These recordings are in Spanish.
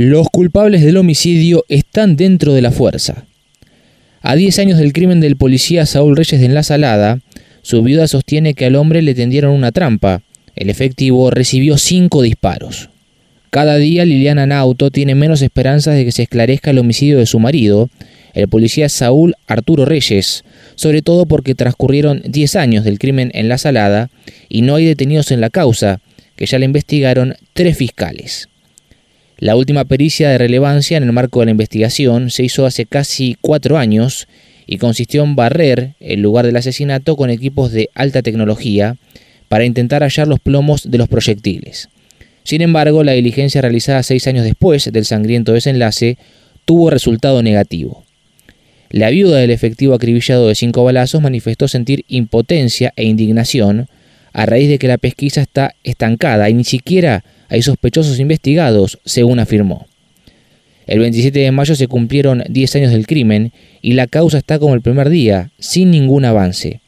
Los culpables del homicidio están dentro de la fuerza. A 10 años del crimen del policía Saúl Reyes de la Salada, su viuda sostiene que al hombre le tendieron una trampa. El efectivo recibió cinco disparos. Cada día Liliana Nauto tiene menos esperanzas de que se esclarezca el homicidio de su marido, el policía Saúl Arturo Reyes, sobre todo porque transcurrieron 10 años del crimen en La Salada y no hay detenidos en la causa, que ya le investigaron tres fiscales. La última pericia de relevancia en el marco de la investigación se hizo hace casi cuatro años y consistió en barrer el lugar del asesinato con equipos de alta tecnología para intentar hallar los plomos de los proyectiles. Sin embargo, la diligencia realizada seis años después del sangriento desenlace tuvo resultado negativo. La viuda del efectivo acribillado de cinco balazos manifestó sentir impotencia e indignación a raíz de que la pesquisa está estancada y ni siquiera hay sospechosos investigados, según afirmó. El 27 de mayo se cumplieron 10 años del crimen y la causa está como el primer día, sin ningún avance.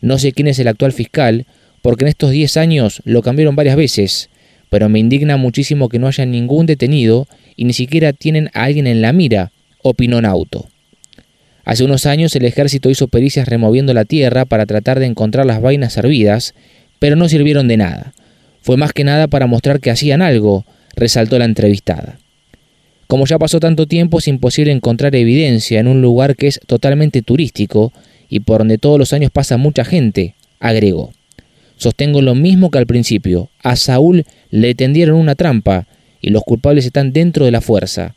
No sé quién es el actual fiscal, porque en estos 10 años lo cambiaron varias veces, pero me indigna muchísimo que no haya ningún detenido y ni siquiera tienen a alguien en la mira, opinó Nauto. Hace unos años el ejército hizo pericias removiendo la tierra para tratar de encontrar las vainas servidas, pero no sirvieron de nada. Fue más que nada para mostrar que hacían algo, resaltó la entrevistada. Como ya pasó tanto tiempo, es imposible encontrar evidencia en un lugar que es totalmente turístico y por donde todos los años pasa mucha gente, agregó. Sostengo lo mismo que al principio. A Saúl le tendieron una trampa y los culpables están dentro de la fuerza.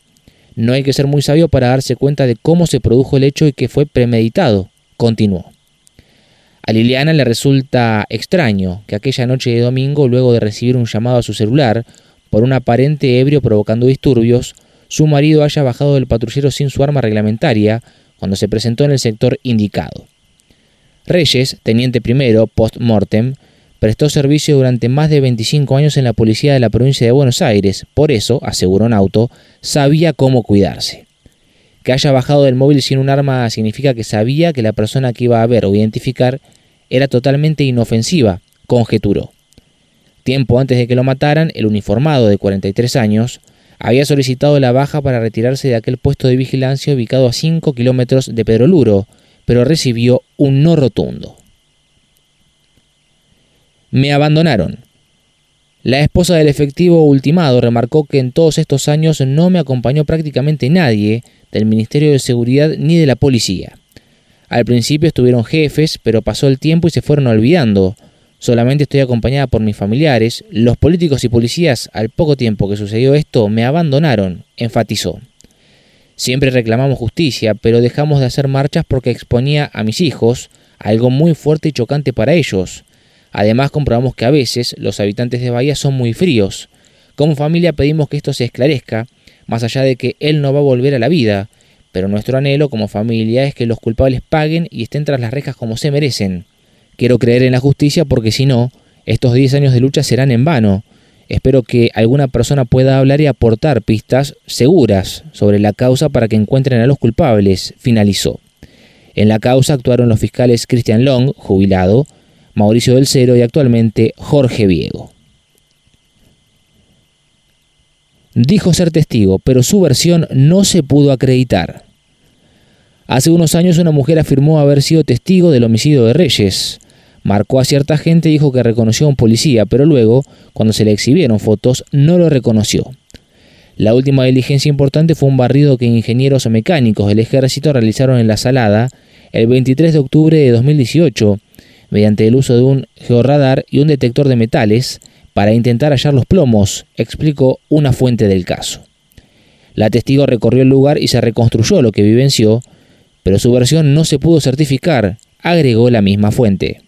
No hay que ser muy sabio para darse cuenta de cómo se produjo el hecho y que fue premeditado, continuó. A Liliana le resulta extraño que aquella noche de domingo, luego de recibir un llamado a su celular por un aparente ebrio provocando disturbios, su marido haya bajado del patrullero sin su arma reglamentaria cuando se presentó en el sector indicado. Reyes, teniente primero, post-mortem, prestó servicio durante más de 25 años en la policía de la provincia de Buenos Aires, por eso, aseguró Nauto, sabía cómo cuidarse. Que haya bajado del móvil sin un arma significa que sabía que la persona que iba a ver o identificar era totalmente inofensiva, conjeturó. Tiempo antes de que lo mataran, el uniformado de 43 años había solicitado la baja para retirarse de aquel puesto de vigilancia ubicado a 5 kilómetros de Pedroluro, pero recibió un no rotundo. Me abandonaron. La esposa del efectivo ultimado remarcó que en todos estos años no me acompañó prácticamente nadie del Ministerio de Seguridad ni de la policía. Al principio estuvieron jefes, pero pasó el tiempo y se fueron olvidando. Solamente estoy acompañada por mis familiares. Los políticos y policías, al poco tiempo que sucedió esto, me abandonaron, enfatizó. Siempre reclamamos justicia, pero dejamos de hacer marchas porque exponía a mis hijos algo muy fuerte y chocante para ellos. Además comprobamos que a veces los habitantes de Bahía son muy fríos. Como familia pedimos que esto se esclarezca, más allá de que él no va a volver a la vida, pero nuestro anhelo como familia es que los culpables paguen y estén tras las rejas como se merecen. Quiero creer en la justicia porque si no, estos 10 años de lucha serán en vano. Espero que alguna persona pueda hablar y aportar pistas seguras sobre la causa para que encuentren a los culpables, finalizó. En la causa actuaron los fiscales Christian Long, jubilado, Mauricio del Cero y actualmente Jorge Viego. Dijo ser testigo, pero su versión no se pudo acreditar. Hace unos años una mujer afirmó haber sido testigo del homicidio de Reyes. Marcó a cierta gente y dijo que reconoció a un policía, pero luego, cuando se le exhibieron fotos, no lo reconoció. La última diligencia importante fue un barrido que ingenieros mecánicos del ejército realizaron en la Salada el 23 de octubre de 2018, mediante el uso de un georradar y un detector de metales, para intentar hallar los plomos, explicó una fuente del caso. La testigo recorrió el lugar y se reconstruyó lo que vivenció, pero su versión no se pudo certificar, agregó la misma fuente.